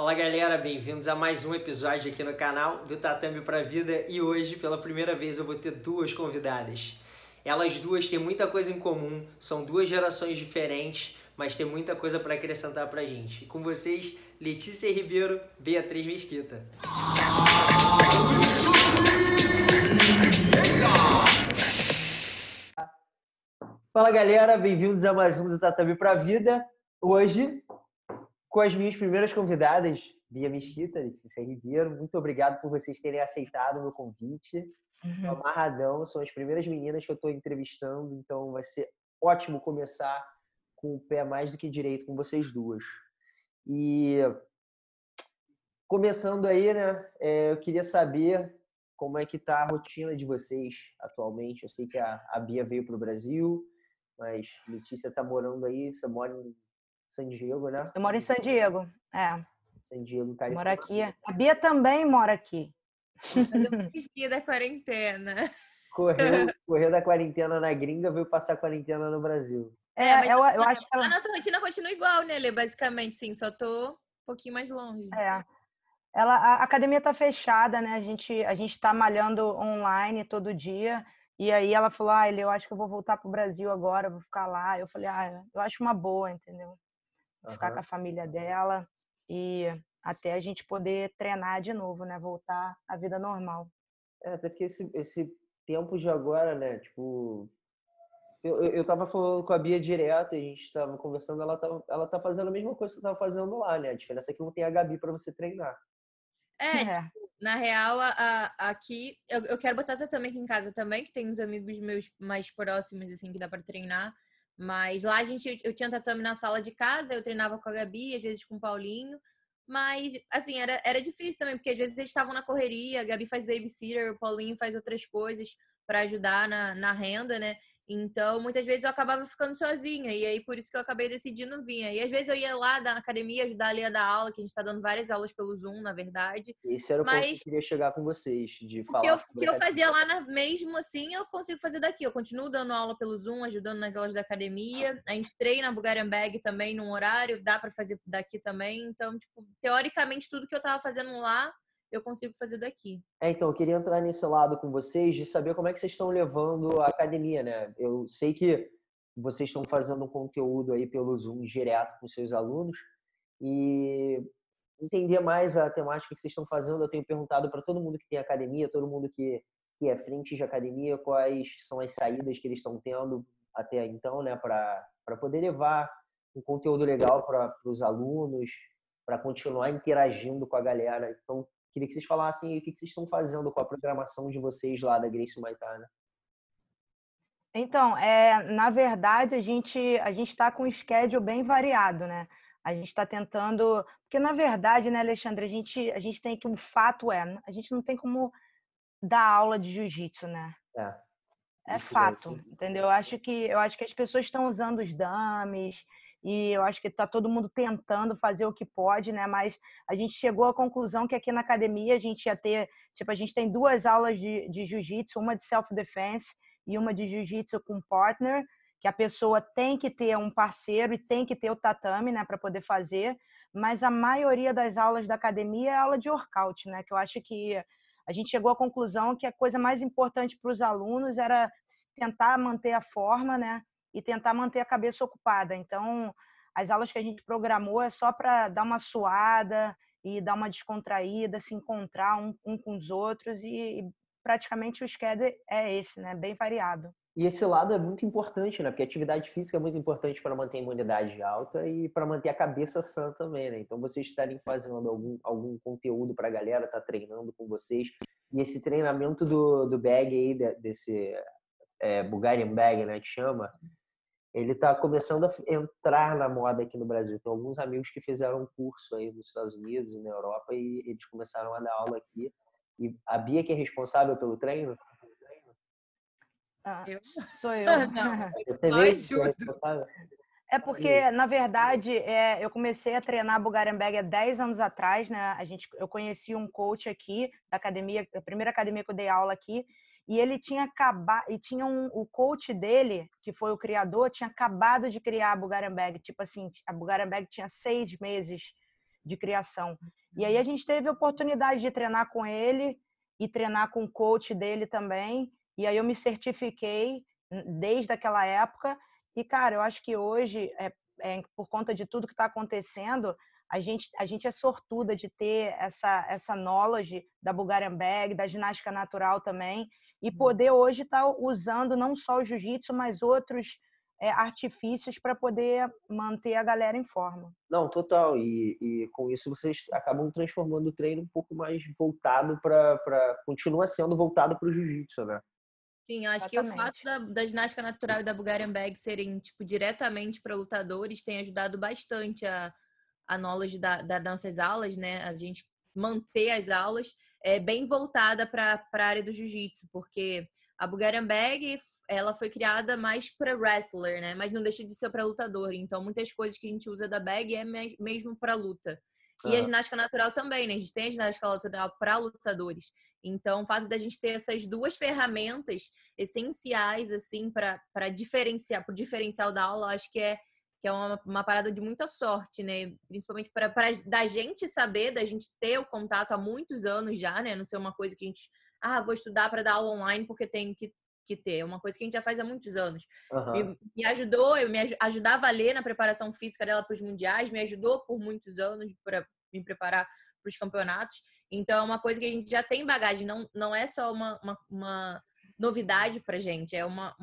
Fala galera, bem-vindos a mais um episódio aqui no canal do Tatame pra Vida e hoje, pela primeira vez, eu vou ter duas convidadas. Elas duas têm muita coisa em comum, são duas gerações diferentes, mas tem muita coisa para acrescentar pra gente. E com vocês, Letícia Ribeiro, Beatriz Mesquita. Fala galera, bem-vindos a mais um do Tatame pra Vida. Hoje, com as minhas primeiras convidadas, Bia Mesquita, Letícia Ribeiro. Muito obrigado por vocês terem aceitado o meu convite. Uhum. Amarradão, são as primeiras meninas que eu estou entrevistando, então vai ser ótimo começar com o pé mais do que direito com vocês duas. E começando aí, né, é, eu queria saber como é que tá a rotina de vocês atualmente. Eu sei que a, a Bia veio para o Brasil, mas Letícia está morando aí, você mora em San Diego, né? Eu moro em San Diego, é. San Diego, Califórnia. Moro aqui. A Bia também mora aqui. Mas eu fugi da quarentena. Correu, correu da quarentena na gringa, veio passar a quarentena no Brasil. É, é eu, eu acho que ela... A nossa rotina continua igual, né, Lê? Basicamente, sim, só tô um pouquinho mais longe. É. Ela, a academia tá fechada, né? A gente, a gente tá malhando online todo dia. E aí ela falou, ah, eu acho que eu vou voltar pro Brasil agora, vou ficar lá. Eu falei, ah, eu acho uma boa, entendeu? Uhum. Ficar com a família dela e até a gente poder treinar de novo, né? Voltar à vida normal. É, até porque esse, esse tempo de agora, né? Tipo, eu, eu tava falando com a Bia direto, a gente tava conversando, ela tá, ela tá fazendo a mesma coisa que você tava fazendo lá, né? A diferença é que não tem a Gabi para você treinar. É, é. Tipo, na real, a, a, aqui, eu, eu quero botar também aqui em casa também, que tem uns amigos meus mais próximos, assim, que dá para treinar. Mas lá a gente, eu tinha tatame na sala de casa, eu treinava com a Gabi, às vezes com o Paulinho. Mas, assim, era, era difícil também, porque às vezes eles estavam na correria, a Gabi faz babysitter, o Paulinho faz outras coisas para ajudar na, na renda, né? Então, muitas vezes eu acabava ficando sozinha, e aí por isso que eu acabei decidindo vir. E às vezes eu ia lá na academia ajudar a dar aula, que a gente está dando várias aulas pelo Zoom, na verdade. Esse era o Mas, ponto que eu queria chegar com vocês, de falar. O que eu, que eu fazia lá na, mesmo assim, eu consigo fazer daqui. Eu continuo dando aula pelo Zoom, ajudando nas aulas da academia. A gente treina Bulgarian Bag também num horário, dá para fazer daqui também. Então, tipo, teoricamente, tudo que eu estava fazendo lá, eu consigo fazer daqui. É, então, eu queria entrar nesse lado com vocês, de saber como é que vocês estão levando a academia, né? Eu sei que vocês estão fazendo um conteúdo aí pelo Zoom direto com seus alunos e entender mais a temática que vocês estão fazendo. Eu tenho perguntado para todo mundo que tem academia, todo mundo que, que é frente de academia, quais são as saídas que eles estão tendo até então, né, para poder levar um conteúdo legal para os alunos, para continuar interagindo com a galera. Então, Queria que vocês falassem o que vocês estão fazendo com a programação de vocês lá da Grace Maitana. Então, é, na verdade, a gente a gente está com um schedule bem variado, né? A gente está tentando, porque na verdade, né, Alexandre, a gente a gente tem que um fato é, a gente não tem como dar aula de jiu-jitsu, né? É. É fato, entendeu? Eu acho que eu acho que as pessoas estão usando os dummies e eu acho que está todo mundo tentando fazer o que pode, né? Mas a gente chegou à conclusão que aqui na academia a gente ia ter, tipo, a gente tem duas aulas de, de jiu-jitsu, uma de self-defense e uma de jiu-jitsu com partner, que a pessoa tem que ter um parceiro e tem que ter o tatame, né, para poder fazer. Mas a maioria das aulas da academia é aula de workout, né? Que eu acho que a gente chegou à conclusão que a coisa mais importante para os alunos era tentar manter a forma, né? E tentar manter a cabeça ocupada. Então, as aulas que a gente programou é só para dar uma suada e dar uma descontraída, se encontrar um, um com os outros e, e praticamente o schedule é esse, né? Bem variado. E esse lado é muito importante, né? Porque atividade física é muito importante para manter a imunidade alta e para manter a cabeça sã também, né? Então, vocês estarem fazendo algum, algum conteúdo para a galera, tá treinando com vocês. E esse treinamento do, do bag aí, desse é, Bulgarian Bag, né? Que chama, ele está começando a entrar na moda aqui no Brasil. Tem alguns amigos que fizeram um curso aí nos Estados Unidos e na Europa e eles começaram a dar aula aqui. E a Bia que é responsável pelo treino? Ah, sou eu. Não, Você vê é, é porque, na verdade, é, eu comecei a treinar Bulgarian Bag há 10 anos atrás, né? A gente, eu conheci um coach aqui da academia, a primeira academia que eu dei aula aqui, e ele tinha acabado e tinha um, o coach dele que foi o criador tinha acabado de criar a Bulgarian Bag tipo assim a Bulgarian Bag tinha seis meses de criação. E aí a gente teve a oportunidade de treinar com ele e treinar com o coach dele também. E aí eu me certifiquei desde aquela época. E, cara, eu acho que hoje, é, é por conta de tudo que está acontecendo, a gente, a gente é sortuda de ter essa, essa knowledge da Bulgarian Bag, da ginástica natural também, e uhum. poder hoje estar tá usando não só o jiu-jitsu, mas outros é, artifícios para poder manter a galera em forma. Não, total. E, e, com isso vocês acabam transformando o treino um pouco mais voltado para. Continua sendo voltado para o jiu-jitsu, né? Sim, acho Exatamente. que o fato da, da, ginástica natural e da Bulgarian Bag serem, tipo, diretamente para lutadores tem ajudado bastante a, a knowledge da, da nossas aulas, né? A gente manter as aulas é, bem voltada para a área do jiu-jitsu, porque a Bulgarian Bag ela foi criada mais para wrestler, né? Mas não deixa de ser para lutador. Então, muitas coisas que a gente usa da bag é mesmo para luta. E a ginástica natural também, né? A gente tem a ginástica natural para lutadores. Então, o fato da gente ter essas duas ferramentas essenciais, assim, para diferenciar, para o diferencial da aula, acho que é que é uma, uma parada de muita sorte, né? Principalmente para da gente saber, da gente ter o contato há muitos anos já, né? Não ser uma coisa que a gente, ah, vou estudar para dar aula online porque tenho que, que ter. É uma coisa que a gente já faz há muitos anos. Uhum. Me, me, ajudou, eu me ajudava a ler na preparação física dela para os mundiais, me ajudou por muitos anos para me preparar para os campeonatos. Então, é uma coisa que a gente já tem bagagem, não, não é só uma, uma, uma novidade para gente, é uma,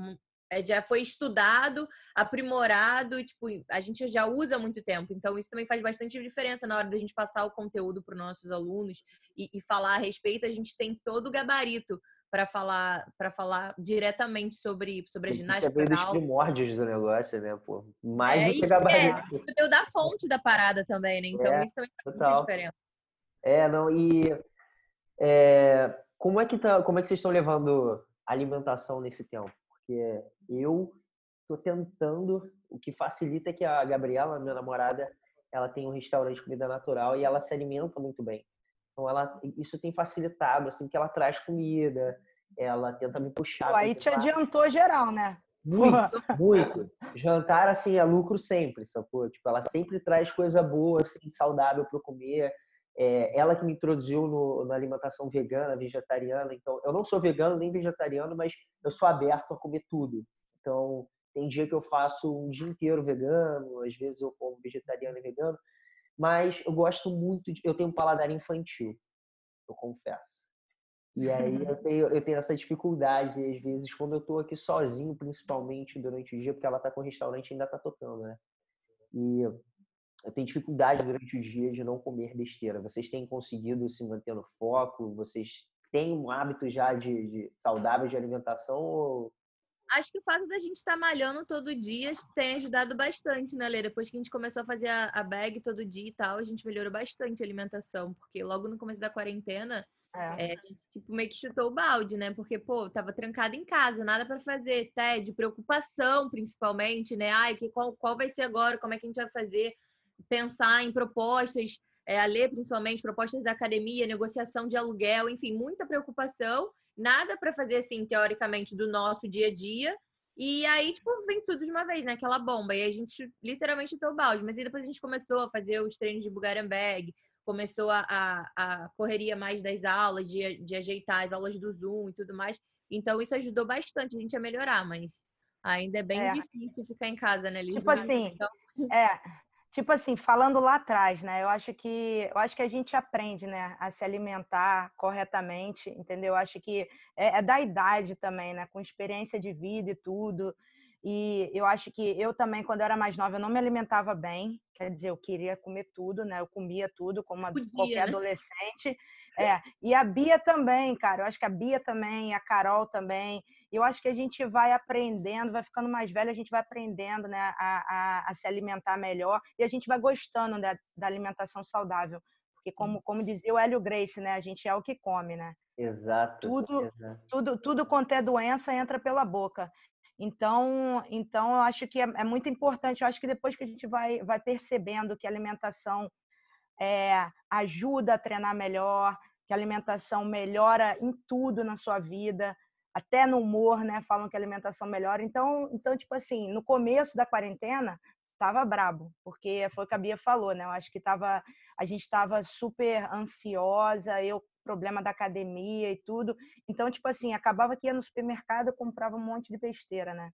já foi estudado, aprimorado, tipo, a gente já usa há muito tempo. Então, isso também faz bastante diferença na hora da gente passar o conteúdo para os nossos alunos e, e, falar a respeito. A gente tem todo o gabarito para falar para falar diretamente sobre, sobre a ginástica. Tem dos primórdios do negócio, né, pô? Mais é, do que gabarito. É, da fonte da parada também, né? Então, é, isso também faz total. diferença. É, não, e é, como é que tá, como é que vocês estão levando alimentação nesse tempo? Porque eu estou tentando, o que facilita é que a Gabriela, minha namorada, ela tem um restaurante de comida natural e ela se alimenta muito bem. Então ela, isso tem facilitado, assim, que ela traz comida, ela tenta me puxar. Pô, aí te adiantou geral, né? Muito, muito. Jantar, assim, é lucro sempre, sacou? Tipo, ela sempre traz coisa boa, assim, saudável para comer. É, ela que me introduziu no, na alimentação vegana, vegetariana. Então, eu não sou vegano nem vegetariano, mas eu sou aberto a comer tudo. Então, tem dia que eu faço um dia inteiro vegano, às vezes eu como vegetariano e vegano. Mas eu gosto muito de. Eu tenho um paladar infantil, eu confesso. E aí eu tenho, eu tenho essa dificuldade, às vezes, quando eu estou aqui sozinho, principalmente durante o dia, porque ela está com o restaurante e ainda está tocando, né? E eu tenho dificuldade durante o dia de não comer besteira. Vocês têm conseguido se manter no foco? Vocês têm um hábito já de, de saudável de alimentação? Ou... Acho que o fato da gente estar tá malhando todo dia tem ajudado bastante, né, Lê? Depois que a gente começou a fazer a, a bag todo dia e tal, a gente melhorou bastante a alimentação, porque logo no começo da quarentena, é. É, a gente tipo, meio que chutou o balde, né? Porque, pô, tava trancada em casa, nada para fazer, tédio, preocupação, principalmente, né? Ai, que, qual, qual vai ser agora? Como é que a gente vai fazer? Pensar em propostas, é, a ler principalmente propostas da academia, negociação de aluguel, enfim, muita preocupação, nada para fazer assim, teoricamente, do nosso dia a dia. E aí, tipo, vem tudo de uma vez, né? Aquela bomba. E a gente literalmente deu balde. Mas aí depois a gente começou a fazer os treinos de Bulgarian Bag, começou a, a, a correria mais das aulas, de, de ajeitar as aulas do Zoom e tudo mais. Então, isso ajudou bastante a gente a melhorar, mas ainda é bem é. difícil ficar em casa, né, Tipo assim, então... é, tipo assim, falando lá atrás, né? Eu acho que eu acho que a gente aprende, né, a se alimentar corretamente, entendeu? Eu acho que é, é da idade também, né? Com experiência de vida e tudo. E eu acho que eu também, quando eu era mais nova, eu não me alimentava bem. Quer dizer, eu queria comer tudo, né? Eu comia tudo, como uma, Podia, qualquer né? adolescente. É. E a Bia também, cara. Eu acho que a Bia também, a Carol também. Eu acho que a gente vai aprendendo, vai ficando mais velho, a gente vai aprendendo né, a, a, a se alimentar melhor e a gente vai gostando né, da alimentação saudável. Porque, como, como dizia o Hélio Grace, né, a gente é o que come, né? Exato. Tudo, exato. tudo, tudo quanto é doença entra pela boca. Então, então eu acho que é, é, muito importante. Eu acho que depois que a gente vai, vai percebendo que a alimentação é, ajuda a treinar melhor, que a alimentação melhora em tudo na sua vida, até no humor, né? Falam que a alimentação melhora. Então, então tipo assim, no começo da quarentena, tava brabo, porque foi o que a Bia falou, né? Eu acho que tava, a gente estava super ansiosa, eu problema da academia e tudo. Então, tipo assim, acabava que ia no supermercado, comprava um monte de besteira, né?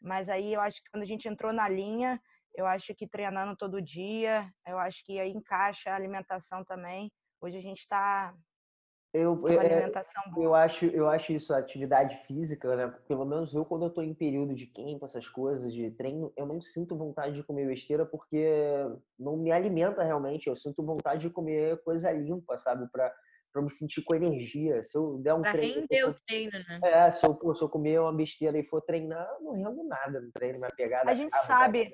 Mas aí eu acho que quando a gente entrou na linha, eu acho que treinando todo dia, eu acho que aí encaixa a alimentação também. Hoje a gente está eu, eu, é, eu, acho, eu acho isso, a atividade física, né? Pelo menos eu, quando eu tô em período de camp, essas coisas, de treino, eu não sinto vontade de comer besteira porque não me alimenta realmente. Eu sinto vontade de comer coisa limpa, sabe? Pra, pra me sentir com energia. Se eu der um pra treino. render o treino, né? É, se eu, se eu comer uma besteira e for treinar, eu não rendo nada no treino, minha pegada. A gente sabe.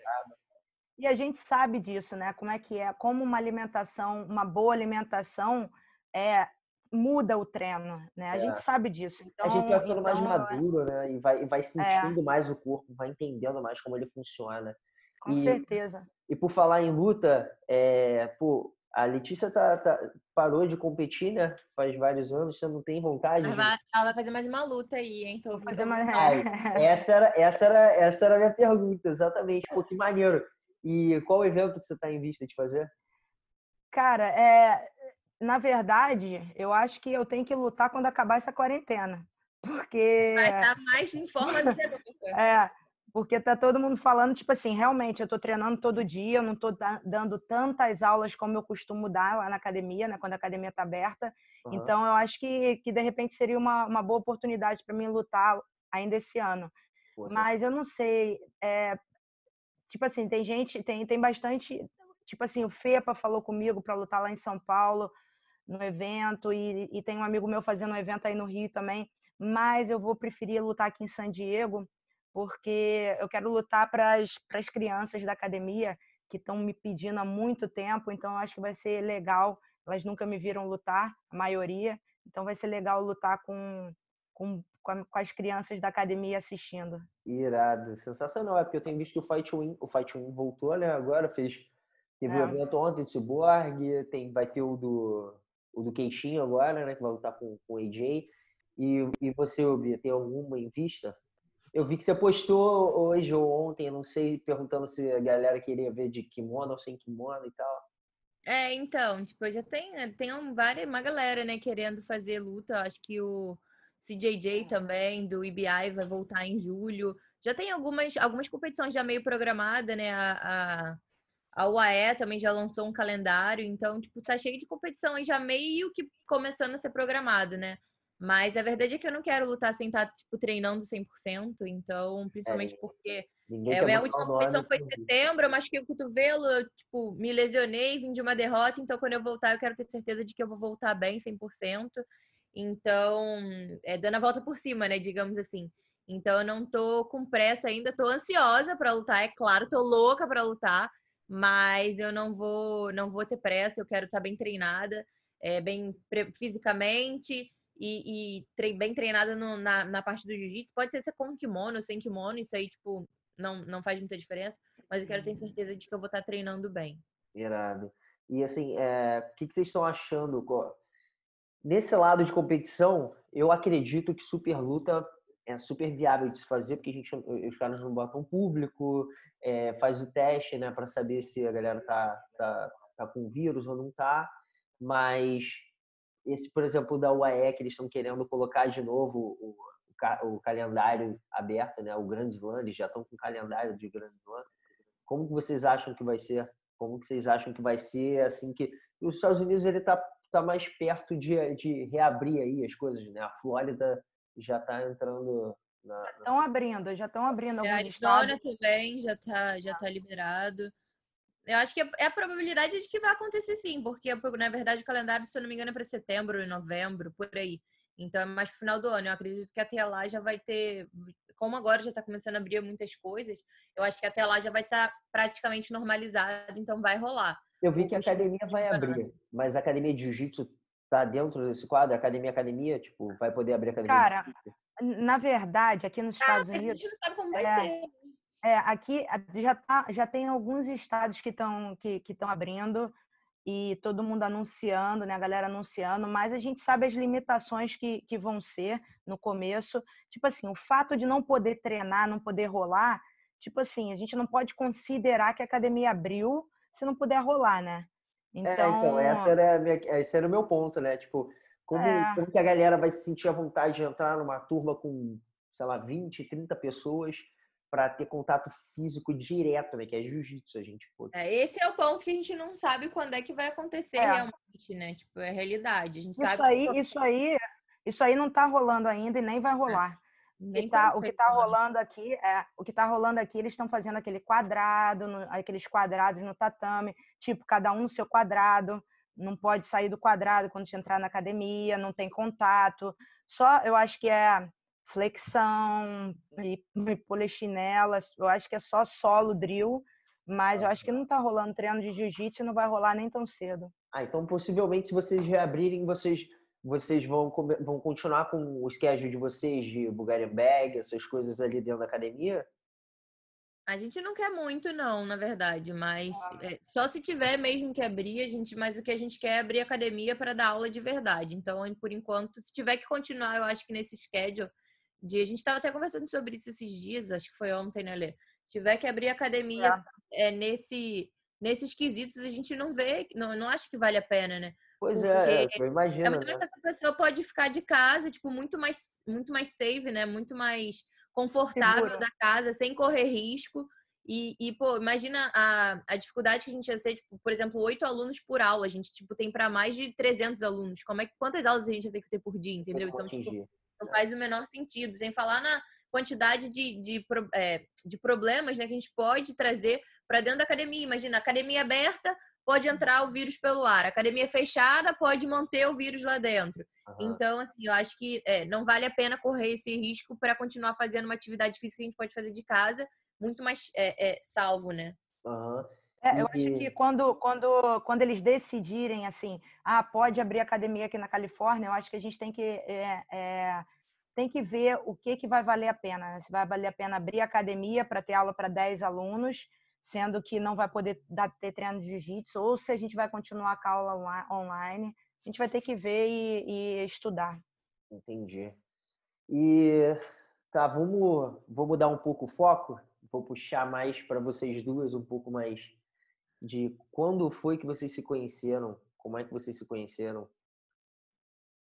E a gente sabe disso, né? Como é que é, como uma alimentação, uma boa alimentação é muda o treino, né? A é. gente sabe disso. Então, a gente vai ficando então, mais maduro, né? E vai, vai é. sentindo é. mais o corpo, vai entendendo mais como ele funciona. Com e, certeza. E por falar em luta, é, pô, a Letícia tá, tá, parou de competir, né? Faz vários anos, você não tem vontade? Ela vai, ela vai fazer mais uma luta aí, hein? Tô fazer mais... Ai, essa, era, essa, era, essa era a minha pergunta, exatamente. Pô, que maneiro. E qual evento que você tá em vista de fazer? Cara, é, na verdade, eu acho que eu tenho que lutar quando acabar essa quarentena. Porque. Vai estar mais em forma do que nunca. É, porque tá todo mundo falando, tipo assim, realmente, eu tô treinando todo dia, eu não tô dando tantas aulas como eu costumo dar lá na academia, né? Quando a academia tá aberta. Uhum. Então, eu acho que, que de repente seria uma, uma boa oportunidade para mim lutar ainda esse ano. Poxa. Mas eu não sei. É, tipo assim, tem gente, tem, tem bastante. Tipo assim, o FEPA falou comigo para lutar lá em São Paulo no evento e, e tem um amigo meu fazendo um evento aí no Rio também, mas eu vou preferir lutar aqui em San Diego porque eu quero lutar para as crianças da academia que estão me pedindo há muito tempo, então eu acho que vai ser legal. Elas nunca me viram lutar, a maioria, então vai ser legal lutar com, com, com, as crianças da academia assistindo. Irado, sensacional, é porque eu tenho visto que o Fight Win, o Fight Win voltou, né? Agora fez teve o é. um evento ontem de Cyborg, tem vai ter o do o do Queixinho agora, né? Que vai lutar com, com o AJ. E, e você, Obi, tem alguma em vista? Eu vi que você postou hoje ou ontem, não sei, perguntando se a galera queria ver de kimono ou sem kimono e tal. É, então, tipo, já tem, tem um, várias, uma galera, né, querendo fazer luta. Eu acho que o CJJ também, do IBI, vai voltar em julho. Já tem algumas, algumas competições já meio programadas, né? A, a, a UAE também já lançou um calendário, então, tipo, tá cheio de competição aí já meio que começando a ser programado, né? Mas a verdade é que eu não quero lutar sem estar, tipo, treinando 100%, então, principalmente é, porque é, a minha última competição foi em setembro, eu machuquei o cotovelo, eu, tipo, me lesionei, vim de uma derrota, então quando eu voltar eu quero ter certeza de que eu vou voltar bem 100%. Então, é dando a volta por cima, né, digamos assim. Então eu não tô com pressa ainda, tô ansiosa para lutar, é claro, tô louca para lutar, mas eu não vou não vou ter pressa, eu quero estar bem treinada, é, bem fisicamente e, e bem treinada no, na, na parte do jiu-jitsu. Pode ser com kimono, sem kimono, isso aí, tipo, não, não faz muita diferença, mas eu quero ter certeza de que eu vou estar treinando bem. Irado. E assim, é, o que, que vocês estão achando? Nesse lado de competição, eu acredito que super luta é super viável de se fazer, porque a gente, os caras não botam público, é, faz o teste, né, para saber se a galera tá, tá, tá com vírus ou não tá. Mas esse, por exemplo, da UAE, que eles estão querendo colocar de novo o, o, o, calendário aberto, né, o Grand Slam, eles já estão com o calendário de Grand Slam. Como que vocês acham que vai ser? Como que vocês acham que vai ser assim que os Estados Unidos ele tá, tá mais perto de, de reabrir aí as coisas, né? A Flórida já está entrando na. Já estão abrindo, já estão abrindo alguns a Arizona estados. também já está já tá liberado. Eu acho que é a probabilidade de que vai acontecer sim, porque na verdade o calendário, se eu não me engano, é para setembro e novembro, por aí. Então é mais pro final do ano. Eu acredito que até lá já vai ter, como agora já está começando a abrir muitas coisas, eu acho que até lá já vai estar tá praticamente normalizado, então vai rolar. Eu vi que a academia vai abrir, mas a academia de jiu-jitsu tá dentro desse quadro? Academia, academia, tipo, vai poder abrir academia? Cara, na verdade, aqui nos Estados ah, Unidos. A gente não sabe como vai é, ser. É, aqui já, tá, já tem alguns estados que estão que, que abrindo e todo mundo anunciando, né? A galera anunciando, mas a gente sabe as limitações que, que vão ser no começo. Tipo assim, o fato de não poder treinar, não poder rolar, tipo assim, a gente não pode considerar que a academia abriu se não puder rolar, né? Então, é, então essa então, era minha, esse era o meu ponto, né? Tipo, como, é. como que a galera vai se sentir à vontade de entrar numa turma com, sei lá, 20, 30 pessoas para ter contato físico direto, né? Que é jiu-jitsu, a gente pode. É, esse é o ponto que a gente não sabe quando é que vai acontecer é. realmente, né? Tipo, é a realidade. A gente isso sabe aí, que... isso aí, isso aí não tá rolando ainda e nem vai é. rolar. Tá, o que está rolando aqui é o que está rolando aqui. Eles estão fazendo aquele quadrado, no, aqueles quadrados no tatame, tipo cada um no seu quadrado. Não pode sair do quadrado quando entrar na academia, não tem contato. Só eu acho que é flexão e, e polichinelas. Eu acho que é só solo drill, mas eu acho que não está rolando treino de jiu-jitsu, não vai rolar nem tão cedo. Ah, então possivelmente se vocês reabrirem, vocês vocês vão, vão continuar com o schedule de vocês de Bulgarian Bag, essas coisas ali dentro da academia? A gente não quer muito, não, na verdade, mas ah. é, só se tiver mesmo que abrir, a gente, mas o que a gente quer é abrir academia para dar aula de verdade. Então, por enquanto, se tiver que continuar, eu acho que nesse schedule, de, a gente estava até conversando sobre isso esses dias, acho que foi ontem, né, Lê? Se tiver que abrir academia é. é nesse, nesses quesitos, a gente não vê, não, não acha que vale a pena, né? Pois é, eu imagino. É muito né? que essa pessoa pode ficar de casa, tipo, muito mais, muito mais safe, né? Muito mais confortável Segura. da casa, sem correr risco. E, e, pô, imagina a, a dificuldade que a gente ia ser, tipo, por exemplo, oito alunos por aula. A gente, tipo, tem para mais de 300 alunos. Como é que, quantas aulas a gente ia ter que ter por dia, entendeu? Então, tipo, não faz o menor sentido. Sem falar na quantidade de, de, é, de problemas né, que a gente pode trazer para dentro da academia. Imagina, academia aberta, pode entrar o vírus pelo ar. academia fechada pode manter o vírus lá dentro. Uhum. Então, assim, eu acho que é, não vale a pena correr esse risco para continuar fazendo uma atividade física que a gente pode fazer de casa, muito mais é, é, salvo, né? Uhum. É, eu acho que quando, quando, quando eles decidirem assim, ah, pode abrir academia aqui na Califórnia, eu acho que a gente tem que, é, é, tem que ver o que, que vai valer a pena. Né? Se vai valer a pena abrir academia para ter aula para 10 alunos, sendo que não vai poder dar, ter treino de jiu-jitsu, ou se a gente vai continuar com a aula online, a gente vai ter que ver e, e estudar. Entendi. E tá, vamos, vou mudar um pouco o foco, vou puxar mais para vocês duas um pouco mais de quando foi que vocês se conheceram? Como é que vocês se conheceram?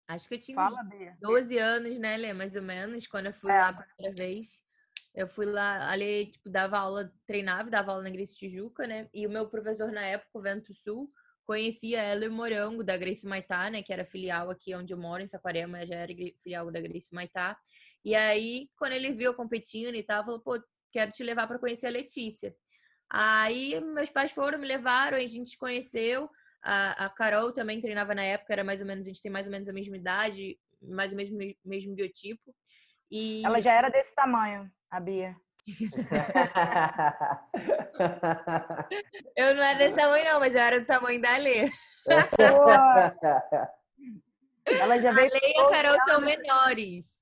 Acho que eu tinha Fala, 12 anos, né, Lê? Mais ou menos, quando eu fui é. lá a primeira vez. Eu fui lá, ali, tipo, dava aula, treinava, dava aula na Grace Tijuca, né? E o meu professor na época, o Vento Sul, conhecia ela e Morango, da Grace Maitá, né? Que era filial aqui onde eu moro, em Saquarema, já era filial da Grace Maitá. E aí, quando ele viu eu competindo e tal, falou, pô, quero te levar para conhecer a Letícia. Aí meus pais foram, me levaram, a gente conheceu. A, a Carol também treinava na época, era mais ou menos, a gente tem mais ou menos a mesma idade, mais ou menos mesmo biotipo. E... Ela já era desse tamanho, a Bia. eu não era desse tamanho, não, mas eu era do tamanho da Lê. Ela já veio a Lê e a Carol anos. são menores.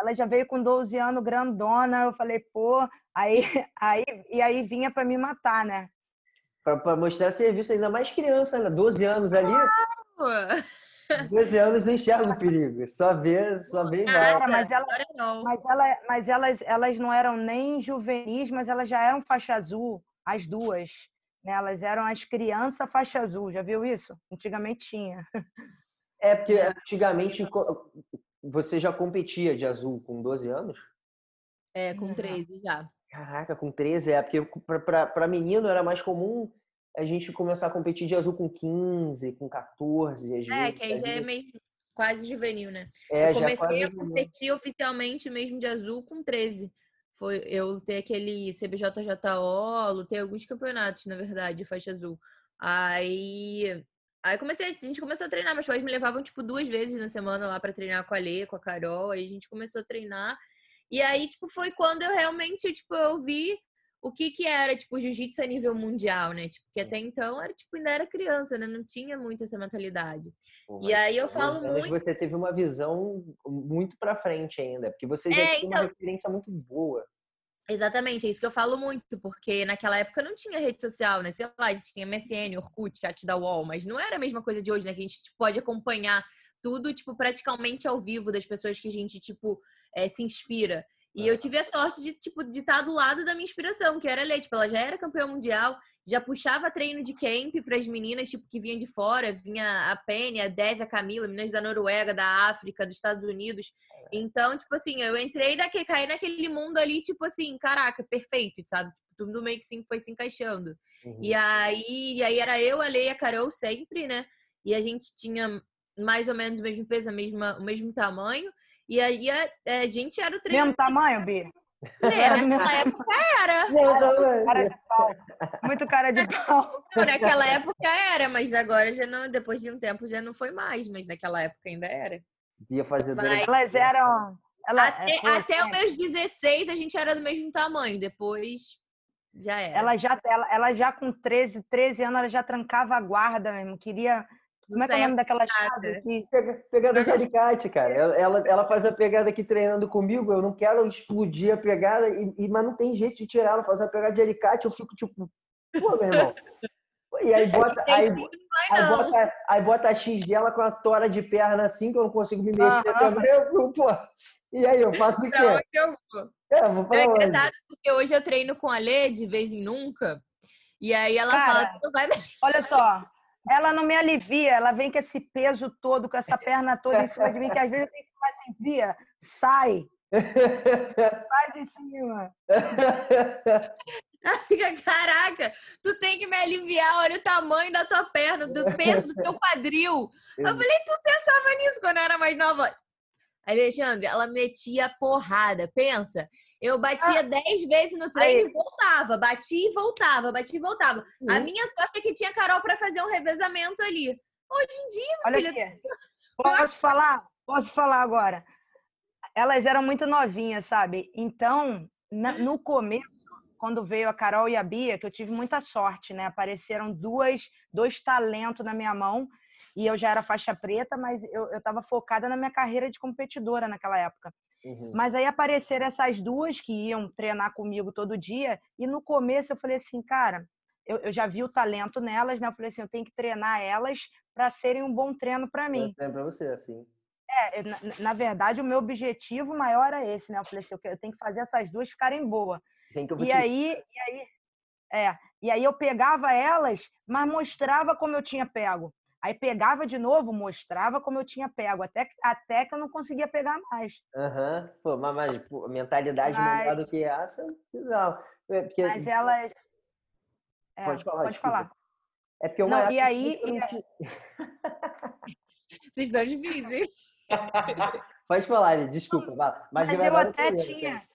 Ela já veio com 12 anos, grandona. Eu falei, pô, Aí, aí, e aí vinha para me matar, né? Para mostrar serviço ainda mais criança, né? 12 anos ali. 12 anos não enxerga o perigo, só vê, só vê Cara, mas, ela, mas, ela, mas elas, elas não eram nem juvenis, mas elas já eram faixa azul, as duas. Né? Elas eram as crianças faixa azul, já viu isso? Antigamente tinha. É, porque antigamente você já competia de azul com 12 anos? É, com 13 já. Caraca, com 13, é, porque para menino era mais comum a gente começar a competir de azul com 15, com 14, às é, que aí já é meio quase juvenil, né? É, eu comecei a competir oficialmente mesmo de azul com 13. Foi eu ter aquele CBJJO, lutei alguns campeonatos, na verdade, faixa azul. Aí Aí comecei, a gente começou a treinar, meus pais me levavam tipo duas vezes na semana lá para treinar com a Lê, com a Carol, aí a gente começou a treinar e aí, tipo, foi quando eu realmente, tipo, eu vi o que que era, tipo, jiu-jitsu a nível mundial, né? Tipo, que até então era, tipo, ainda era criança, né? Não tinha muito essa mentalidade. Pô, e aí eu falo muito... você teve uma visão muito pra frente ainda, porque você já é, tinha então... uma referência muito boa. Exatamente, é isso que eu falo muito, porque naquela época não tinha rede social, né? Sei lá, a gente tinha MSN, Orkut, chat da UOL, mas não era a mesma coisa de hoje, né? Que a gente tipo, pode acompanhar tudo, tipo, praticamente ao vivo das pessoas que a gente, tipo, é, se inspira. E eu tive a sorte de, tipo, de estar do lado da minha inspiração, que era a Lê. Tipo, ela já era campeã mundial, já puxava treino de camp para as meninas, tipo, que vinham de fora. Vinha a Penny, a Dev, a Camila, meninas da Noruega, da África, dos Estados Unidos. Então, tipo assim, eu entrei naquele, caí naquele mundo ali, tipo assim, caraca, perfeito, sabe? Tudo meio que sim, foi se encaixando. Uhum. E aí, e aí era eu, a Lei e a Carol sempre, né? E a gente tinha mais ou menos o mesmo peso, a mesma, o mesmo tamanho. E aí a, a gente era o treino. Mesmo tamanho, Bi? Era, naquela época era. Cara de pau. Muito cara de pau. Não, naquela época era, mas agora já não, depois de um tempo já não foi mais, mas naquela época ainda era. Ia fazer mas... Elas eram. Ela, até é, até os meus 16 a gente era do mesmo tamanho, depois já era. Ela já, ela, ela já com 13, 13 anos, ela já trancava a guarda mesmo, queria como é que é o nome daquela chave? Que... Pegada de alicate, cara. Ela, ela faz a pegada aqui treinando comigo. Eu não quero explodir a pegada, e, mas não tem jeito de tirar ela. Fazer a pegada de alicate, eu fico tipo, pô, meu irmão. E aí bota, aí, aí, bota, aí bota a X dela com a tora de perna assim, que eu não consigo me mexer ah, também. Eu, pô, e aí, eu faço o quê? Eu vou. É, vou pra é engraçado porque hoje eu treino com a Lê de vez em nunca. E aí ela Cara, fala que não vai Olha só, ela não me alivia, ela vem com esse peso todo, com essa perna toda em cima de mim, que às vezes eu tenho que falar assim, Bia, sai. sai de cima. Caraca, tu tem que me aliviar, olha o tamanho da tua perna, do peso do teu quadril. Eu falei, tu pensava nisso quando eu era mais nova. Alexandre, ela metia porrada, pensa. Eu batia 10 ah, vezes no treino aí. e voltava. Batia e voltava, batia e voltava. Uhum. A minha sorte é que tinha Carol para fazer um revezamento ali. Hoje em dia, Olha filha... Aqui. Posso falar? Posso falar agora? Elas eram muito novinhas, sabe? Então, no começo, quando veio a Carol e a Bia, que eu tive muita sorte, né? Apareceram duas, dois talentos na minha mão e eu já era faixa preta, mas eu estava focada na minha carreira de competidora naquela época. Uhum. Mas aí apareceram essas duas que iam treinar comigo todo dia, e no começo eu falei assim, cara, eu, eu já vi o talento nelas, né? Eu falei assim, eu tenho que treinar elas para serem um bom treino para mim. Treino para você, assim. É, na, na, verdade, o meu objetivo maior é esse, né? Eu falei assim, eu tenho que fazer essas duas ficarem boas. E aí, e aí, é, e aí eu pegava elas, mas mostrava como eu tinha pego. Aí pegava de novo, mostrava como eu tinha pego, até, até que eu não conseguia pegar mais. Aham, uhum. Pô, mas, mas pô, mentalidade mas... melhor do que essa, não. É porque... Mas elas. É, pode falar. Pode falar. É porque uma não, e aí. E... Vocês estão difíceis. pode falar, desculpa. Mas, mas eu até tinha.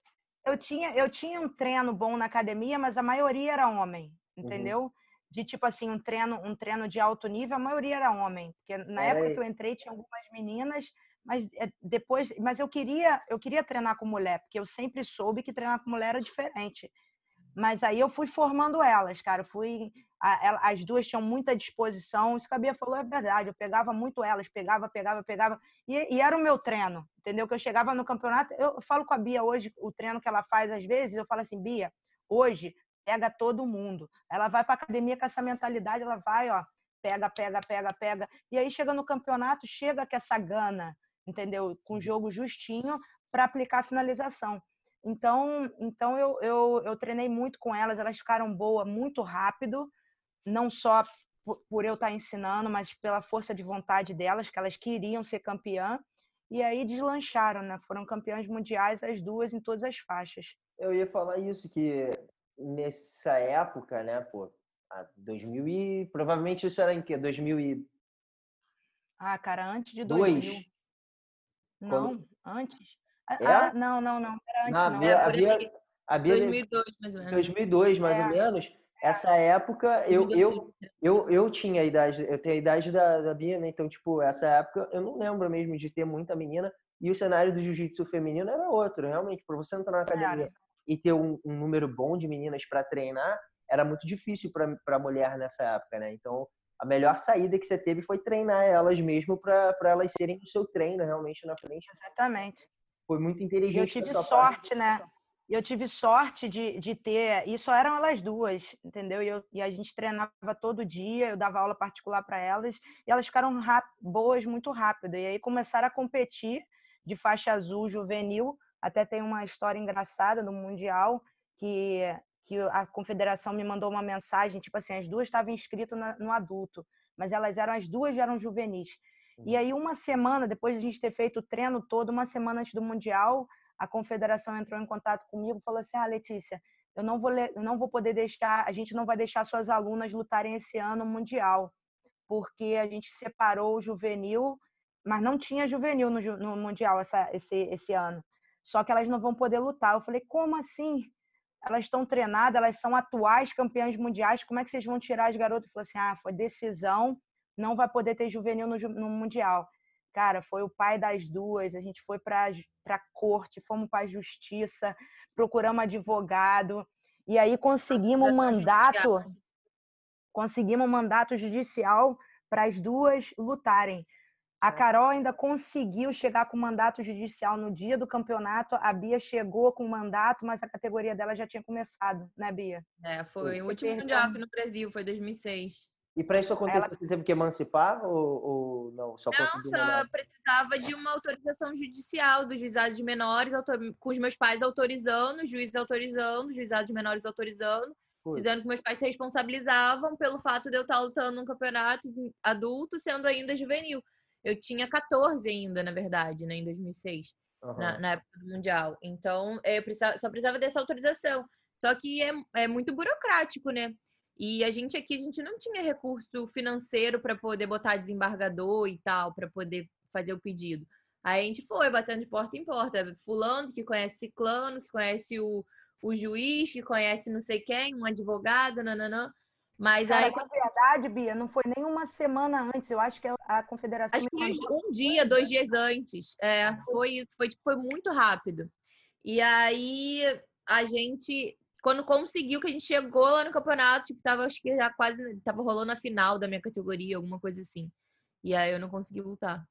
Eu tinha, eu tinha um treino bom na academia, mas a maioria era homem, uhum. entendeu? Uhum de tipo assim um treino um treino de alto nível a maioria era homem porque na é. época que eu entrei tinha algumas meninas mas é, depois mas eu queria eu queria treinar com mulher porque eu sempre soube que treinar com mulher era diferente mas aí eu fui formando elas cara eu fui as duas tinham muita disposição isso que a Bia falou é verdade eu pegava muito elas pegava pegava pegava e, e era o meu treino entendeu que eu chegava no campeonato eu falo com a Bia hoje o treino que ela faz às vezes eu falo assim Bia hoje pega todo mundo. Ela vai para academia com essa mentalidade, ela vai, ó, pega, pega, pega, pega. E aí chega no campeonato, chega com essa gana, entendeu? Com o jogo justinho para aplicar a finalização. Então, então eu, eu, eu treinei muito com elas, elas ficaram boas muito rápido, não só por, por eu estar tá ensinando, mas pela força de vontade delas, que elas queriam ser campeã. E aí deslancharam, né? Foram campeãs mundiais as duas em todas as faixas. Eu ia falar isso, que nessa época, né, pô, 2000 e provavelmente isso era em que 2000 e Ah, cara, antes de 2000. Dois. Não, Quando... antes. É? Ah, não, não, não, era antes não. Havia 2002 mais ou menos. 2002 mais é. ou menos. Essa época eu, eu, eu, eu tinha a idade, eu tenho a idade da, da Bia, né? Então, tipo, essa época eu não lembro mesmo de ter muita menina e o cenário do jiu-jitsu feminino era outro, realmente, para você entrar na academia e ter um, um número bom de meninas para treinar era muito difícil para a mulher nessa época, né? Então, a melhor saída que você teve foi treinar elas mesmo para elas serem o seu treino realmente na frente. Exatamente. Foi muito inteligente. Eu tive sorte, parte. né? Eu tive sorte de, de ter. E só eram elas duas, entendeu? E, eu, e a gente treinava todo dia, eu dava aula particular para elas, e elas ficaram boas muito rápido. E aí começaram a competir de faixa azul juvenil Até tem uma história engraçada do Mundial que, que a confederação me mandou uma mensagem, tipo assim, as duas estavam inscritas no adulto, mas elas eram as duas eram juvenis. E uhum. aí, uma semana, depois de a gente ter feito o treino todo, uma semana antes do Mundial, a confederação entrou em contato comigo e falou assim: Ah, Letícia, eu não vou, eu não vou poder deixar, a gente não vai deixar suas alunas lutarem esse ano mundial, porque a gente separou o juvenil, mas não tinha juvenil no, no mundial essa, esse, esse ano. Só que elas não vão poder lutar. Eu falei, como assim? Elas estão treinadas, elas são atuais campeãs mundiais, como é que vocês vão tirar as garotas? Eu falei assim, ah, foi decisão, não vai poder ter juvenil no, no mundial. Cara, foi o pai das duas, a gente foi para a corte, fomos para a justiça, procuramos advogado, e aí conseguimos um mandato, conseguimos um mandato judicial para as duas lutarem. A Carol ainda conseguiu chegar com mandato judicial no dia do campeonato. A Bia chegou com mandato, mas a categoria dela já tinha começado, né, Bia? É, foi o último mundial aqui no Brasil, foi 2006. E para isso acontecer, ela... você teve que emancipar ou, ou não? Só não, só precisava de uma autorização judicial do juizado de menores, com os meus pais autorizando, juiz autorizando, o juizado de menores autorizando, dizendo que meus pais se responsabilizavam pelo fato de eu estar lutando num campeonato adulto, sendo ainda juvenil. Eu tinha 14 ainda, na verdade, né, em 2006, uhum. na, na, época do Mundial. Então, eu precisava, só precisava dessa autorização. Só que é, é muito burocrático, né? E a gente aqui, a gente não tinha recurso financeiro para poder botar desembargador e tal, para poder fazer o pedido. Aí a gente foi batendo de porta em porta, fulano que conhece ciclano, que conhece o, o juiz, que conhece não sei quem, um advogado, nananã. Mas Cara, aí. Na verdade, Bia, não foi nem uma semana antes. Eu acho que a confederação. Acho que um dia, dois dias antes. É, foi isso. Foi, foi muito rápido. E aí a gente quando conseguiu, que a gente chegou lá no campeonato, tipo, tava, acho que já quase, tava rolando a final da minha categoria, alguma coisa assim. E aí eu não consegui lutar.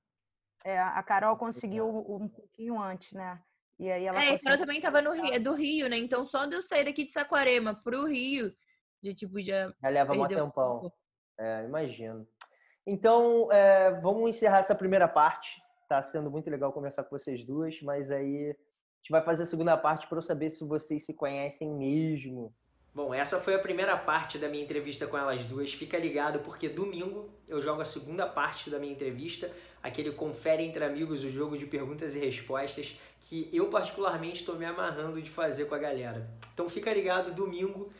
É, a Carol conseguiu um pouquinho antes, né? E aí ela. É, a Carol também tava no Rio, do Rio, né? Então só de eu sair daqui de Saquarema pro Rio, de tipo, já. Já leva um tempão. É, imagino. Então, é, vamos encerrar essa primeira parte. Tá sendo muito legal conversar com vocês duas, mas aí gente vai fazer a segunda parte para eu saber se vocês se conhecem mesmo. Bom, essa foi a primeira parte da minha entrevista com elas duas. Fica ligado porque domingo eu jogo a segunda parte da minha entrevista, aquele confere entre amigos o jogo de perguntas e respostas que eu particularmente estou me amarrando de fazer com a galera. Então fica ligado domingo.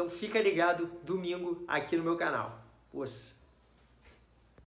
Então fica ligado domingo aqui no meu canal. Poxa.